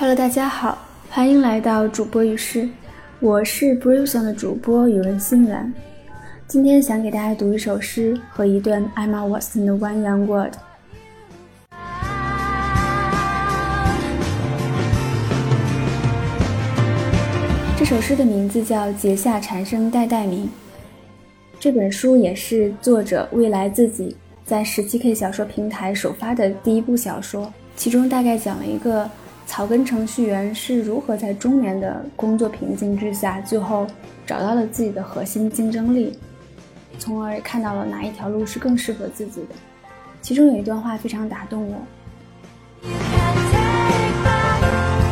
Hello，大家好，欢迎来到主播语诗，我是 b r u s o n 的主播宇文欣然。今天想给大家读一首诗和一段 Emma Watson 的 One Young Word。这首诗的名字叫《结下蝉声代代鸣》。这本书也是作者未来自己在十七 K 小说平台首发的第一部小说，其中大概讲了一个。草根程序员是如何在中年的工作瓶颈之下，最后找到了自己的核心竞争力，从而看到了哪一条路是更适合自己的。其中有一段话非常打动我：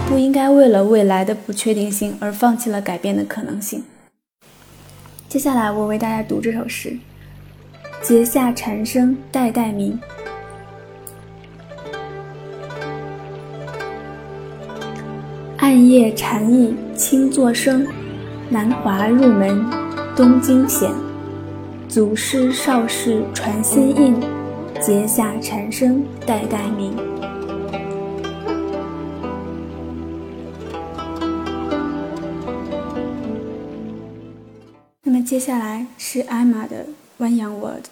不应该为了未来的不确定性而放弃了改变的可能性。接下来我为大家读这首诗：结下蝉声代代鸣。夜蝉翼轻作声，南华入门东京显。祖师少室传心印，结下禅声代代鸣。那么接下来是艾玛的 One Young World。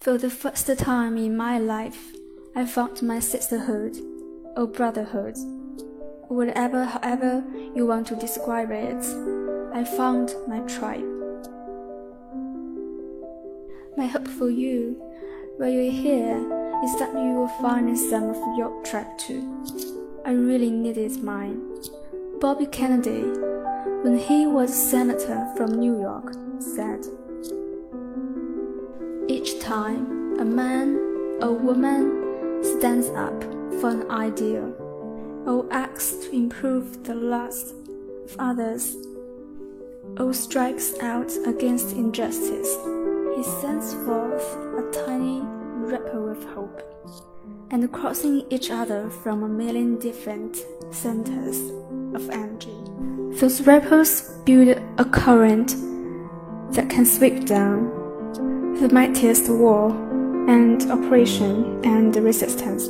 For the first time in my life, I found my sisterhood. Or brotherhood, whatever, however you want to describe it, I found my tribe. My hope for you, while you're here, is that you will find some of your tribe too. I really needed mine. Bobby Kennedy, when he was senator from New York, said, Each time a man, a woman stands up for an ideal, or acts to improve the lives of others, or strikes out against injustice, he sends forth a tiny ripple of hope, and crossing each other from a million different centers of energy. Those ripples build a current that can sweep down the mightiest war and oppression and resistance.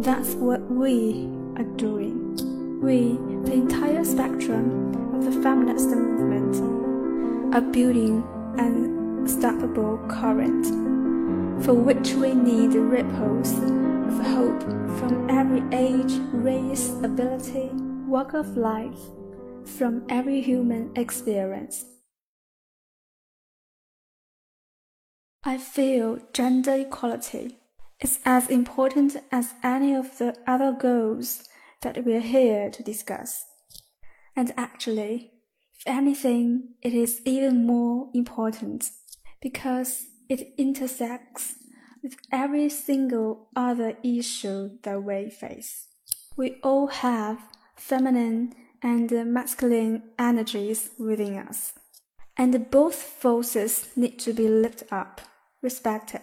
That's what we are doing. We, the entire spectrum of the feminist movement, are building an unstoppable current for which we need ripples of hope from every age, race, ability, walk of life, from every human experience. I feel gender equality is as important as any of the other goals that we're here to discuss. And actually, if anything, it is even more important because it intersects with every single other issue that we face. We all have feminine and masculine energies within us, and both forces need to be lifted up, respected.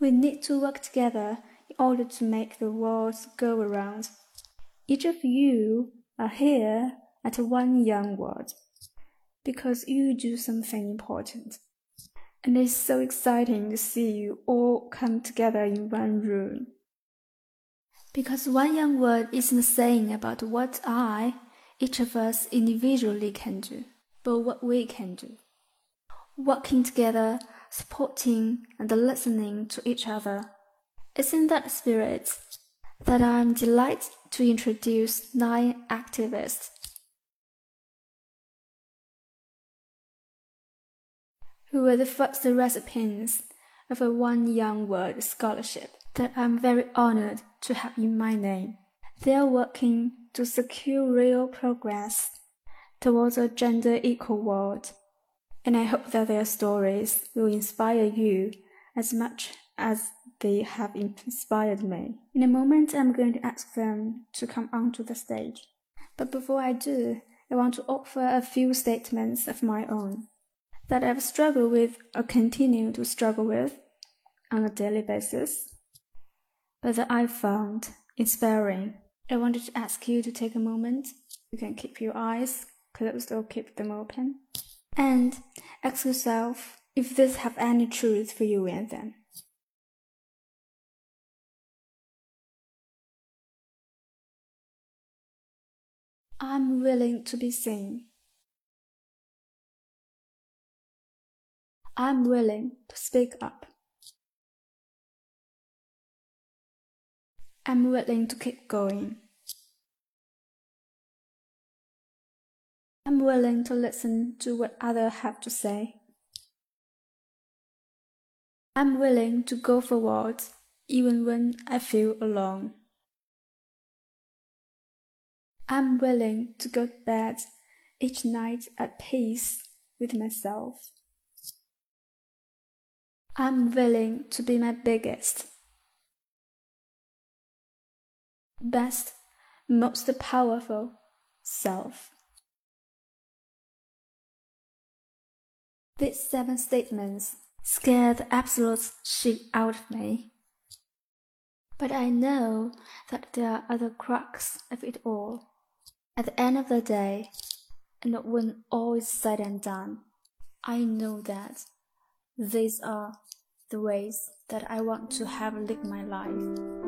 We need to work together in order to make the world go around. Each of you are here at one young world because you do something important. And it's so exciting to see you all come together in one room. Because one young world isn't saying about what I, each of us individually can do, but what we can do. Working together supporting and listening to each other. It's in that spirit that I'm delighted to introduce nine activists. Who were the first recipients of a One Young World scholarship that I'm very honored to have in my name. They are working to secure real progress towards a gender equal world and I hope that their stories will inspire you as much as they have inspired me. In a moment, I'm going to ask them to come onto the stage. But before I do, I want to offer a few statements of my own that I've struggled with or continue to struggle with on a daily basis, but that I found inspiring. I wanted to ask you to take a moment. You can keep your eyes closed or keep them open and ask yourself if this have any truth for you and them. I'm willing to be seen. I'm willing to speak up. I'm willing to keep going. I'm willing to listen to what others have to say. I'm willing to go forward even when I feel alone. I'm willing to go to bed each night at peace with myself. I'm willing to be my biggest, best, most powerful self. These seven statements scared the absolute shit out of me. But I know that there are other crux of it all. At the end of the day, and when all is said and done, I know that these are the ways that I want to have lived my life.